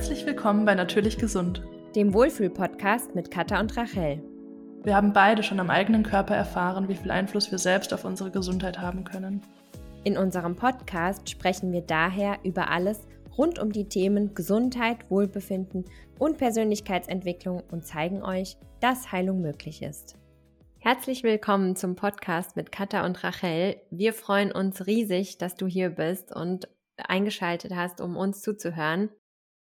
Herzlich willkommen bei Natürlich Gesund, dem Wohlfühl-Podcast mit Katha und Rachel. Wir haben beide schon am eigenen Körper erfahren, wie viel Einfluss wir selbst auf unsere Gesundheit haben können. In unserem Podcast sprechen wir daher über alles rund um die Themen Gesundheit, Wohlbefinden und Persönlichkeitsentwicklung und zeigen euch, dass Heilung möglich ist. Herzlich willkommen zum Podcast mit Katha und Rachel. Wir freuen uns riesig, dass du hier bist und eingeschaltet hast, um uns zuzuhören.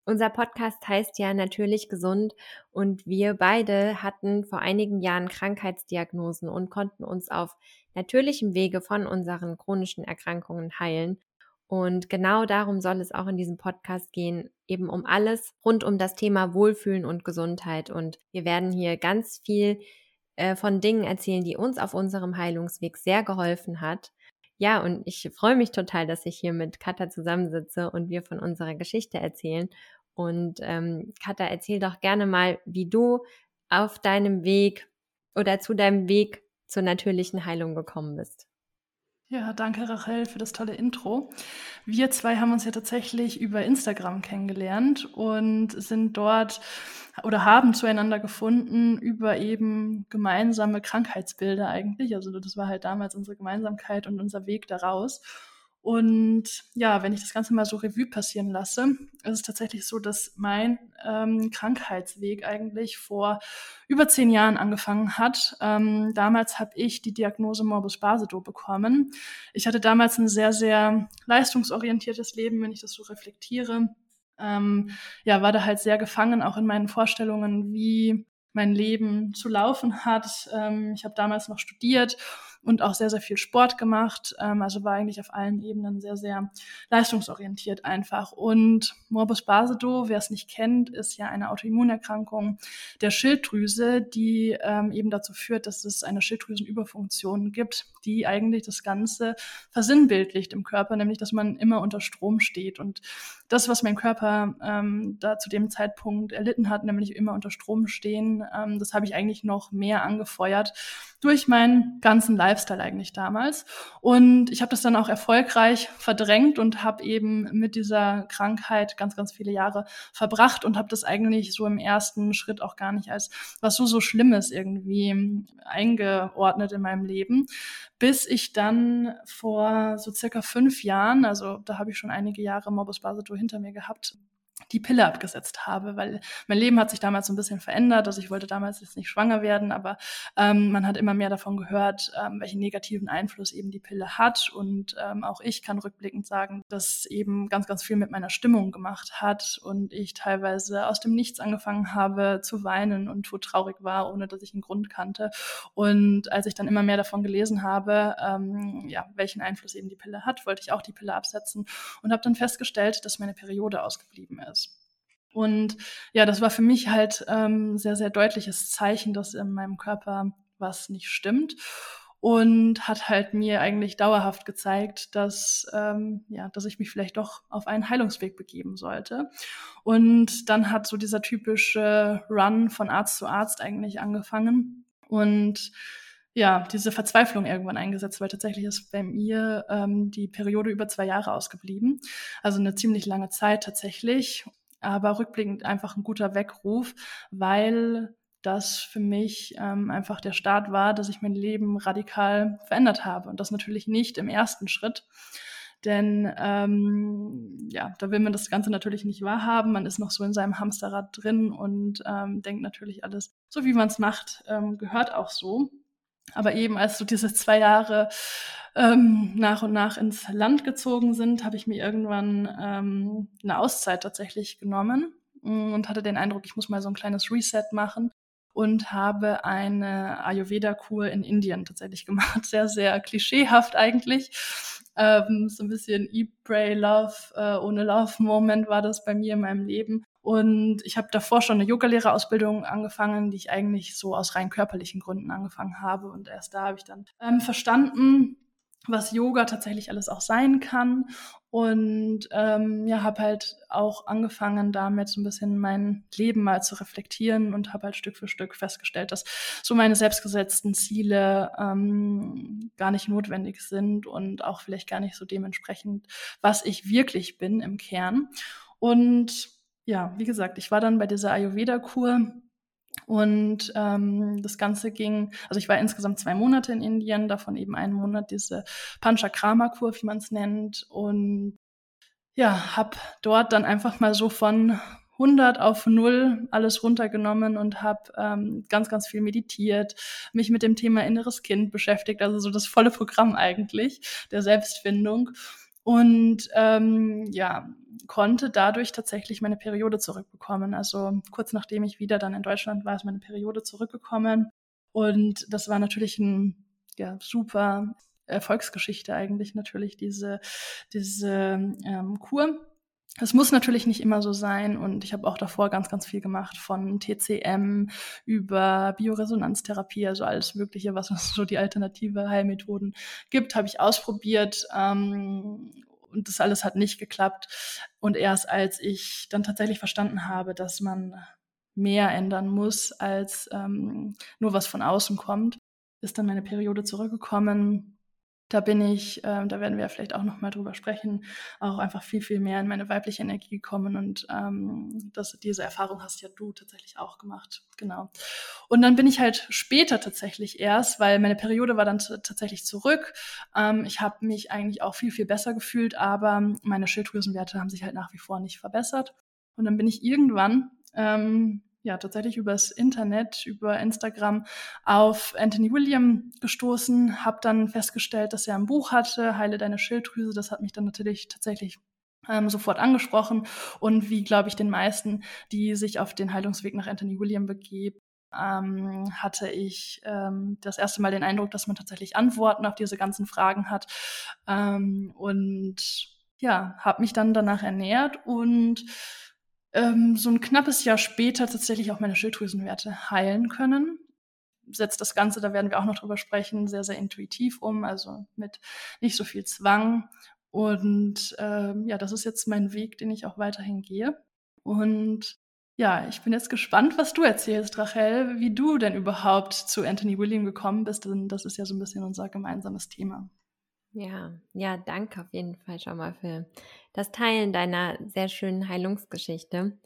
Unser Podcast heißt ja natürlich gesund und wir beide hatten vor einigen Jahren Krankheitsdiagnosen und konnten uns auf natürlichem Wege von unseren chronischen Erkrankungen heilen. Und genau darum soll es auch in diesem Podcast gehen, eben um alles rund um das Thema Wohlfühlen und Gesundheit. Und wir werden hier ganz viel äh, von Dingen erzählen, die uns auf unserem Heilungsweg sehr geholfen hat. Ja, und ich freue mich total, dass ich hier mit Katha zusammensitze und wir von unserer Geschichte erzählen und ähm, Katha, erzähl doch gerne mal, wie du auf deinem Weg oder zu deinem Weg zur natürlichen Heilung gekommen bist. Ja, danke Rachel für das tolle Intro. Wir zwei haben uns ja tatsächlich über Instagram kennengelernt und sind dort oder haben zueinander gefunden über eben gemeinsame Krankheitsbilder eigentlich. Also das war halt damals unsere Gemeinsamkeit und unser Weg daraus. Und ja, wenn ich das Ganze mal so Revue passieren lasse, ist es tatsächlich so, dass mein ähm, Krankheitsweg eigentlich vor über zehn Jahren angefangen hat. Ähm, damals habe ich die Diagnose Morbus Basedow bekommen. Ich hatte damals ein sehr, sehr leistungsorientiertes Leben, wenn ich das so reflektiere. Ähm, ja, war da halt sehr gefangen, auch in meinen Vorstellungen, wie mein Leben zu laufen hat. Ähm, ich habe damals noch studiert und auch sehr, sehr viel Sport gemacht. Ähm, also war eigentlich auf allen Ebenen sehr, sehr leistungsorientiert einfach. Und Morbus Basedow, wer es nicht kennt, ist ja eine Autoimmunerkrankung der Schilddrüse, die ähm, eben dazu führt, dass es eine Schilddrüsenüberfunktion gibt, die eigentlich das Ganze versinnbildlicht im Körper, nämlich dass man immer unter Strom steht. Und das, was mein Körper ähm, da zu dem Zeitpunkt erlitten hat, nämlich immer unter Strom stehen, ähm, das habe ich eigentlich noch mehr angefeuert durch meinen ganzen Lifestyle eigentlich damals. Und ich habe das dann auch erfolgreich verdrängt und habe eben mit dieser Krankheit ganz, ganz viele Jahre verbracht und habe das eigentlich so im ersten Schritt auch gar nicht als was so, so Schlimmes irgendwie eingeordnet in meinem Leben, bis ich dann vor so circa fünf Jahren, also da habe ich schon einige Jahre Morbus Basedow hinter mir gehabt, die Pille abgesetzt habe, weil mein Leben hat sich damals so ein bisschen verändert. Also ich wollte damals jetzt nicht schwanger werden, aber ähm, man hat immer mehr davon gehört, ähm, welchen negativen Einfluss eben die Pille hat. Und ähm, auch ich kann rückblickend sagen, dass eben ganz, ganz viel mit meiner Stimmung gemacht hat und ich teilweise aus dem Nichts angefangen habe zu weinen und traurig war, ohne dass ich einen Grund kannte. Und als ich dann immer mehr davon gelesen habe, ähm, ja, welchen Einfluss eben die Pille hat, wollte ich auch die Pille absetzen und habe dann festgestellt, dass meine Periode ausgeblieben ist ist. Und ja, das war für mich halt ähm, sehr, sehr deutliches Zeichen, dass in meinem Körper was nicht stimmt und hat halt mir eigentlich dauerhaft gezeigt, dass ähm, ja, dass ich mich vielleicht doch auf einen Heilungsweg begeben sollte. Und dann hat so dieser typische Run von Arzt zu Arzt eigentlich angefangen und ja, diese Verzweiflung irgendwann eingesetzt, weil tatsächlich ist bei mir ähm, die Periode über zwei Jahre ausgeblieben. Also eine ziemlich lange Zeit tatsächlich, aber rückblickend einfach ein guter Weckruf, weil das für mich ähm, einfach der Start war, dass ich mein Leben radikal verändert habe. Und das natürlich nicht im ersten Schritt. Denn ähm, ja, da will man das Ganze natürlich nicht wahrhaben. Man ist noch so in seinem Hamsterrad drin und ähm, denkt natürlich alles, so wie man es macht, ähm, gehört auch so. Aber eben als so diese zwei Jahre ähm, nach und nach ins Land gezogen sind, habe ich mir irgendwann ähm, eine Auszeit tatsächlich genommen und hatte den Eindruck, ich muss mal so ein kleines Reset machen und habe eine Ayurveda-Kur in Indien tatsächlich gemacht. Sehr, sehr klischeehaft eigentlich. Ähm, so ein bisschen Eat, Pray, Love, äh, ohne Love-Moment war das bei mir in meinem Leben. Und ich habe davor schon eine Yogalehrerausbildung angefangen, die ich eigentlich so aus rein körperlichen Gründen angefangen habe. Und erst da habe ich dann ähm, verstanden, was Yoga tatsächlich alles auch sein kann. Und ähm, ja, habe halt auch angefangen, damit so ein bisschen mein Leben mal zu reflektieren und habe halt Stück für Stück festgestellt, dass so meine selbstgesetzten Ziele ähm, gar nicht notwendig sind und auch vielleicht gar nicht so dementsprechend, was ich wirklich bin im Kern. Und ja, wie gesagt, ich war dann bei dieser Ayurveda-Kur und ähm, das Ganze ging, also ich war insgesamt zwei Monate in Indien, davon eben einen Monat diese Panchakrama-Kur, wie man es nennt. Und ja, habe dort dann einfach mal so von 100 auf 0 alles runtergenommen und habe ähm, ganz, ganz viel meditiert, mich mit dem Thema inneres Kind beschäftigt, also so das volle Programm eigentlich der Selbstfindung. Und ähm, ja, konnte dadurch tatsächlich meine Periode zurückbekommen. Also kurz nachdem ich wieder dann in Deutschland war, ist meine Periode zurückgekommen. Und das war natürlich ein ja, super Erfolgsgeschichte eigentlich natürlich, diese, diese ähm, Kur. Es muss natürlich nicht immer so sein und ich habe auch davor ganz, ganz viel gemacht von TCM über Bioresonanztherapie, also alles Mögliche, was es so die alternative Heilmethoden gibt, habe ich ausprobiert ähm, und das alles hat nicht geklappt. Und erst als ich dann tatsächlich verstanden habe, dass man mehr ändern muss, als ähm, nur was von außen kommt, ist dann meine Periode zurückgekommen da bin ich, äh, da werden wir vielleicht auch noch mal drüber sprechen, auch einfach viel, viel mehr in meine weibliche Energie gekommen und ähm, das, diese Erfahrung hast ja du tatsächlich auch gemacht, genau. Und dann bin ich halt später tatsächlich erst, weil meine Periode war dann tatsächlich zurück. Ähm, ich habe mich eigentlich auch viel, viel besser gefühlt, aber meine Schilddrüsenwerte haben sich halt nach wie vor nicht verbessert. Und dann bin ich irgendwann ähm, ja tatsächlich übers Internet, über Instagram auf Anthony William gestoßen, habe dann festgestellt, dass er ein Buch hatte, Heile deine Schilddrüse. Das hat mich dann natürlich tatsächlich ähm, sofort angesprochen und wie, glaube ich, den meisten, die sich auf den Heilungsweg nach Anthony William begeben, ähm, hatte ich ähm, das erste Mal den Eindruck, dass man tatsächlich Antworten auf diese ganzen Fragen hat. Ähm, und ja, habe mich dann danach ernährt und ähm, so ein knappes Jahr später tatsächlich auch meine Schilddrüsenwerte heilen können. Setzt das Ganze, da werden wir auch noch drüber sprechen, sehr, sehr intuitiv um, also mit nicht so viel Zwang. Und ähm, ja, das ist jetzt mein Weg, den ich auch weiterhin gehe. Und ja, ich bin jetzt gespannt, was du erzählst, Rachel, wie du denn überhaupt zu Anthony William gekommen bist, denn das ist ja so ein bisschen unser gemeinsames Thema. Ja, ja, danke auf jeden Fall schon mal für das Teilen deiner sehr schönen Heilungsgeschichte.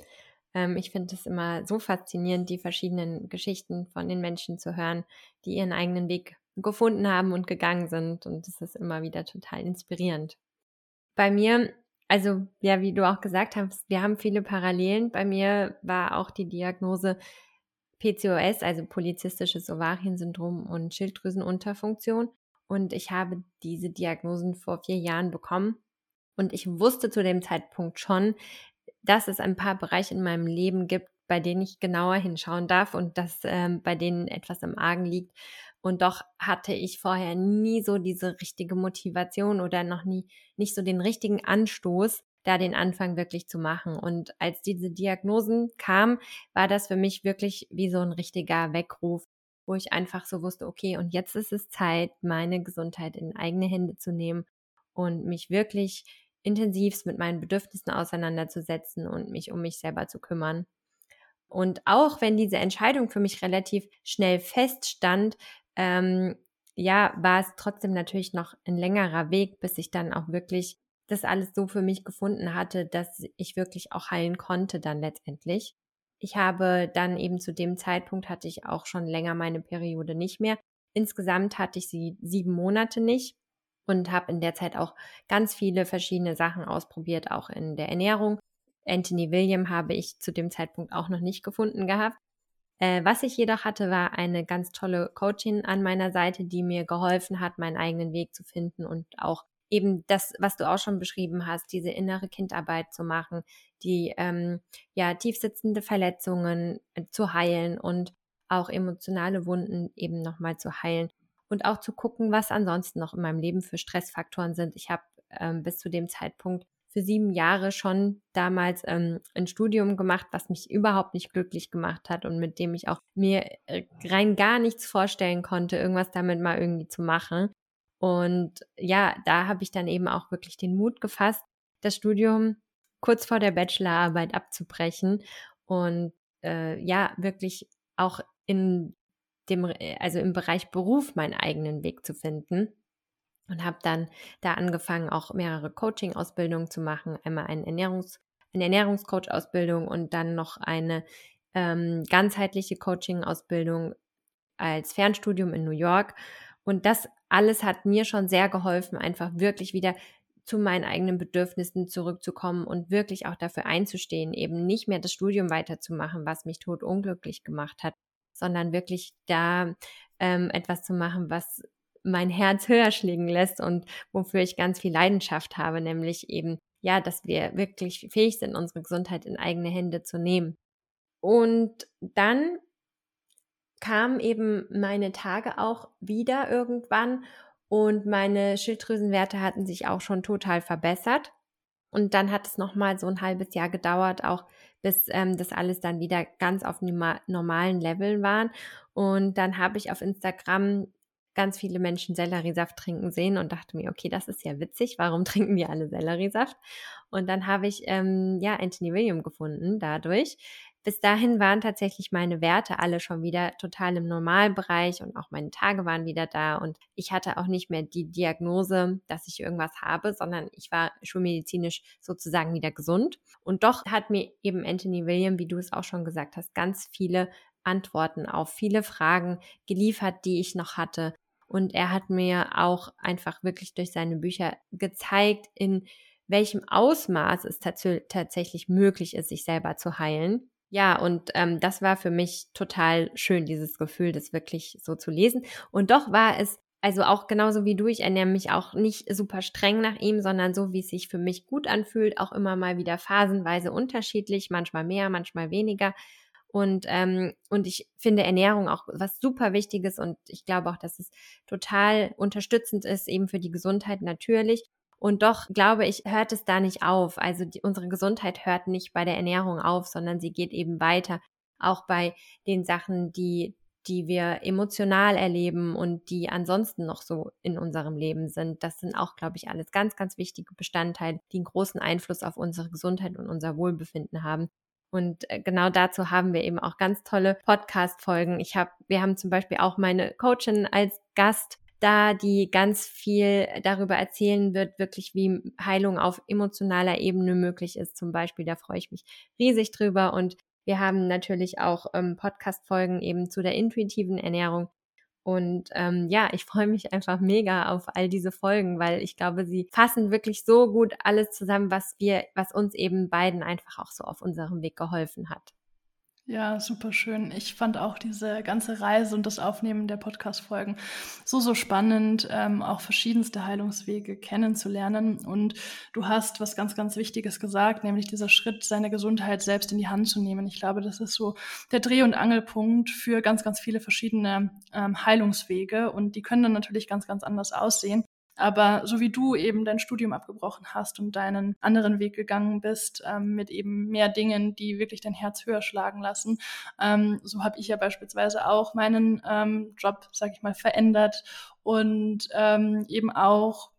Ähm, ich finde es immer so faszinierend, die verschiedenen Geschichten von den Menschen zu hören, die ihren eigenen Weg gefunden haben und gegangen sind. Und das ist immer wieder total inspirierend. Bei mir, also ja, wie du auch gesagt hast, wir haben viele Parallelen. Bei mir war auch die Diagnose PCOS, also polizistisches Ovariensyndrom und Schilddrüsenunterfunktion. Und ich habe diese Diagnosen vor vier Jahren bekommen. Und ich wusste zu dem Zeitpunkt schon, dass es ein paar Bereiche in meinem Leben gibt, bei denen ich genauer hinschauen darf und dass ähm, bei denen etwas im Argen liegt. Und doch hatte ich vorher nie so diese richtige Motivation oder noch nie nicht so den richtigen Anstoß, da den Anfang wirklich zu machen. Und als diese Diagnosen kamen, war das für mich wirklich wie so ein richtiger Weckruf wo ich einfach so wusste, okay, und jetzt ist es Zeit, meine Gesundheit in eigene Hände zu nehmen und mich wirklich intensivst mit meinen Bedürfnissen auseinanderzusetzen und mich um mich selber zu kümmern. Und auch wenn diese Entscheidung für mich relativ schnell feststand, ähm, ja, war es trotzdem natürlich noch ein längerer Weg, bis ich dann auch wirklich das alles so für mich gefunden hatte, dass ich wirklich auch heilen konnte dann letztendlich. Ich habe dann eben zu dem Zeitpunkt hatte ich auch schon länger meine Periode nicht mehr. Insgesamt hatte ich sie sieben Monate nicht und habe in der Zeit auch ganz viele verschiedene Sachen ausprobiert, auch in der Ernährung. Anthony William habe ich zu dem Zeitpunkt auch noch nicht gefunden gehabt. Äh, was ich jedoch hatte, war eine ganz tolle Coachin an meiner Seite, die mir geholfen hat, meinen eigenen Weg zu finden und auch eben das, was du auch schon beschrieben hast, diese innere Kindarbeit zu machen, die ähm, ja tiefsitzende Verletzungen äh, zu heilen und auch emotionale Wunden eben nochmal zu heilen und auch zu gucken, was ansonsten noch in meinem Leben für Stressfaktoren sind. Ich habe ähm, bis zu dem Zeitpunkt für sieben Jahre schon damals ähm, ein Studium gemacht, was mich überhaupt nicht glücklich gemacht hat und mit dem ich auch mir äh, rein gar nichts vorstellen konnte, irgendwas damit mal irgendwie zu machen. Und ja, da habe ich dann eben auch wirklich den Mut gefasst, das Studium kurz vor der Bachelorarbeit abzubrechen und äh, ja, wirklich auch in dem, also im Bereich Beruf meinen eigenen Weg zu finden. Und habe dann da angefangen, auch mehrere Coaching-Ausbildungen zu machen. Einmal einen Ernährungs- eine Ernährungscoach-Ausbildung und dann noch eine ähm, ganzheitliche Coaching-Ausbildung als Fernstudium in New York. Und das alles hat mir schon sehr geholfen, einfach wirklich wieder zu meinen eigenen Bedürfnissen zurückzukommen und wirklich auch dafür einzustehen, eben nicht mehr das Studium weiterzumachen, was mich tot unglücklich gemacht hat, sondern wirklich da ähm, etwas zu machen, was mein Herz höher schlägen lässt und wofür ich ganz viel Leidenschaft habe, nämlich eben, ja, dass wir wirklich fähig sind, unsere Gesundheit in eigene Hände zu nehmen. Und dann kamen eben meine Tage auch wieder irgendwann und meine Schilddrüsenwerte hatten sich auch schon total verbessert. Und dann hat es nochmal so ein halbes Jahr gedauert, auch bis ähm, das alles dann wieder ganz auf normalen Leveln waren. Und dann habe ich auf Instagram ganz viele Menschen Selleriesaft trinken sehen und dachte mir, okay, das ist ja witzig, warum trinken wir alle Selleriesaft? Und dann habe ich ähm, ja Anthony William gefunden dadurch, bis dahin waren tatsächlich meine Werte alle schon wieder total im Normalbereich und auch meine Tage waren wieder da und ich hatte auch nicht mehr die Diagnose, dass ich irgendwas habe, sondern ich war schulmedizinisch sozusagen wieder gesund. Und doch hat mir eben Anthony William, wie du es auch schon gesagt hast, ganz viele Antworten auf viele Fragen geliefert, die ich noch hatte. Und er hat mir auch einfach wirklich durch seine Bücher gezeigt, in welchem Ausmaß es tats tatsächlich möglich ist, sich selber zu heilen ja, und ähm, das war für mich total schön, dieses Gefühl, das wirklich so zu lesen. Und doch war es, also auch genauso wie du, ich ernähre mich auch nicht super streng nach ihm, sondern so, wie es sich für mich gut anfühlt, auch immer mal wieder phasenweise unterschiedlich, manchmal mehr, manchmal weniger. Und, ähm, und ich finde Ernährung auch was super Wichtiges und ich glaube auch, dass es total unterstützend ist, eben für die Gesundheit natürlich. Und doch glaube ich, hört es da nicht auf. Also die, unsere Gesundheit hört nicht bei der Ernährung auf, sondern sie geht eben weiter. Auch bei den Sachen, die, die wir emotional erleben und die ansonsten noch so in unserem Leben sind. Das sind auch, glaube ich, alles ganz, ganz wichtige Bestandteile, die einen großen Einfluss auf unsere Gesundheit und unser Wohlbefinden haben. Und äh, genau dazu haben wir eben auch ganz tolle Podcast-Folgen. Ich habe, wir haben zum Beispiel auch meine Coachin als Gast, da die ganz viel darüber erzählen wird, wirklich wie Heilung auf emotionaler Ebene möglich ist. Zum Beispiel, da freue ich mich riesig drüber. Und wir haben natürlich auch ähm, Podcast-Folgen eben zu der intuitiven Ernährung. Und ähm, ja, ich freue mich einfach mega auf all diese Folgen, weil ich glaube, sie fassen wirklich so gut alles zusammen, was wir, was uns eben beiden einfach auch so auf unserem Weg geholfen hat. Ja, super schön. Ich fand auch diese ganze Reise und das Aufnehmen der Podcast-Folgen so, so spannend, ähm, auch verschiedenste Heilungswege kennenzulernen. Und du hast was ganz, ganz Wichtiges gesagt, nämlich dieser Schritt, seine Gesundheit selbst in die Hand zu nehmen. Ich glaube, das ist so der Dreh- und Angelpunkt für ganz, ganz viele verschiedene ähm, Heilungswege. Und die können dann natürlich ganz, ganz anders aussehen. Aber so wie du eben dein Studium abgebrochen hast und deinen anderen Weg gegangen bist, ähm, mit eben mehr Dingen, die wirklich dein Herz höher schlagen lassen, ähm, so habe ich ja beispielsweise auch meinen ähm, Job, sag ich mal, verändert und ähm, eben auch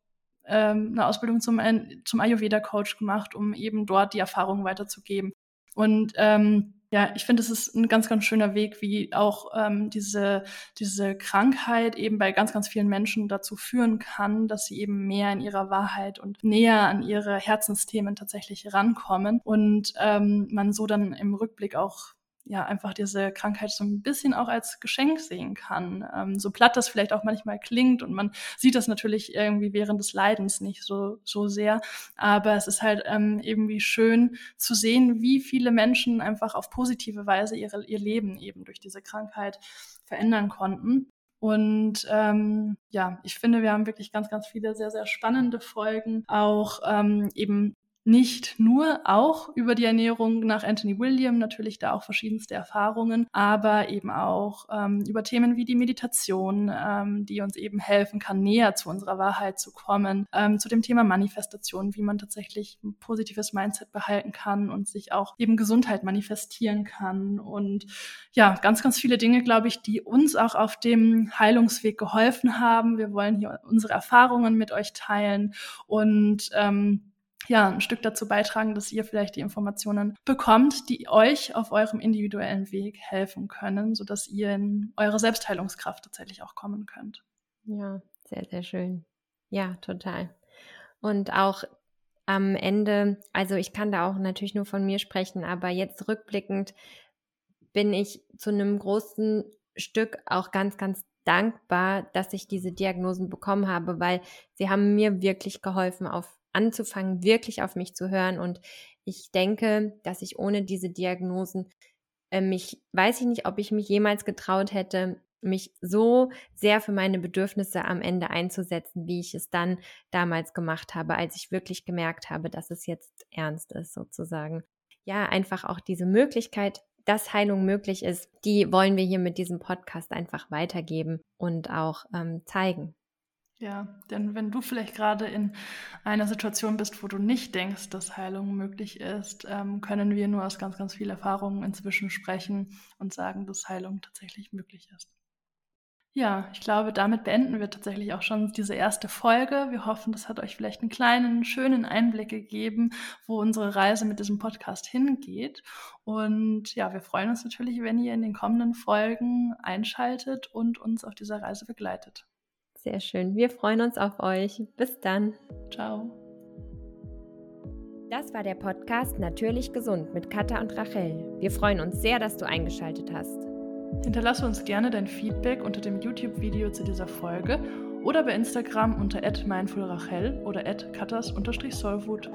ähm, eine Ausbildung zum, zum Ayurveda-Coach gemacht, um eben dort die Erfahrungen weiterzugeben. Und ähm, ja, ich finde, es ist ein ganz, ganz schöner Weg, wie auch ähm, diese, diese Krankheit eben bei ganz, ganz vielen Menschen dazu führen kann, dass sie eben mehr in ihrer Wahrheit und näher an ihre Herzensthemen tatsächlich rankommen und ähm, man so dann im Rückblick auch ja einfach diese Krankheit so ein bisschen auch als Geschenk sehen kann. Ähm, so platt das vielleicht auch manchmal klingt und man sieht das natürlich irgendwie während des Leidens nicht so, so sehr. Aber es ist halt ähm, irgendwie schön zu sehen, wie viele Menschen einfach auf positive Weise ihre, ihr Leben eben durch diese Krankheit verändern konnten. Und ähm, ja, ich finde, wir haben wirklich ganz, ganz viele sehr, sehr spannende Folgen, auch ähm, eben nicht nur auch über die Ernährung nach Anthony William, natürlich da auch verschiedenste Erfahrungen, aber eben auch ähm, über Themen wie die Meditation, ähm, die uns eben helfen kann, näher zu unserer Wahrheit zu kommen, ähm, zu dem Thema Manifestation, wie man tatsächlich ein positives Mindset behalten kann und sich auch eben Gesundheit manifestieren kann und ja, ganz, ganz viele Dinge, glaube ich, die uns auch auf dem Heilungsweg geholfen haben. Wir wollen hier unsere Erfahrungen mit euch teilen und ähm, ja, ein Stück dazu beitragen, dass ihr vielleicht die Informationen bekommt, die euch auf eurem individuellen Weg helfen können, sodass ihr in eure Selbstheilungskraft tatsächlich auch kommen könnt. Ja, sehr, sehr schön. Ja, total. Und auch am Ende, also ich kann da auch natürlich nur von mir sprechen, aber jetzt rückblickend bin ich zu einem großen Stück auch ganz, ganz dankbar, dass ich diese Diagnosen bekommen habe, weil sie haben mir wirklich geholfen, auf anzufangen, wirklich auf mich zu hören. Und ich denke, dass ich ohne diese Diagnosen äh, mich, weiß ich nicht, ob ich mich jemals getraut hätte, mich so sehr für meine Bedürfnisse am Ende einzusetzen, wie ich es dann damals gemacht habe, als ich wirklich gemerkt habe, dass es jetzt ernst ist, sozusagen. Ja, einfach auch diese Möglichkeit, dass Heilung möglich ist, die wollen wir hier mit diesem Podcast einfach weitergeben und auch ähm, zeigen. Ja, denn wenn du vielleicht gerade in einer Situation bist, wo du nicht denkst, dass Heilung möglich ist, ähm, können wir nur aus ganz, ganz viel Erfahrungen inzwischen sprechen und sagen, dass Heilung tatsächlich möglich ist. Ja, ich glaube, damit beenden wir tatsächlich auch schon diese erste Folge. Wir hoffen, das hat euch vielleicht einen kleinen, schönen Einblick gegeben, wo unsere Reise mit diesem Podcast hingeht. Und ja, wir freuen uns natürlich, wenn ihr in den kommenden Folgen einschaltet und uns auf dieser Reise begleitet. Sehr schön. Wir freuen uns auf euch. Bis dann. Ciao. Das war der Podcast Natürlich Gesund mit Katha und Rachel. Wir freuen uns sehr, dass du eingeschaltet hast. Hinterlasse uns gerne dein Feedback unter dem YouTube-Video zu dieser Folge oder bei Instagram unter mindfulrachel oder katas-solfood.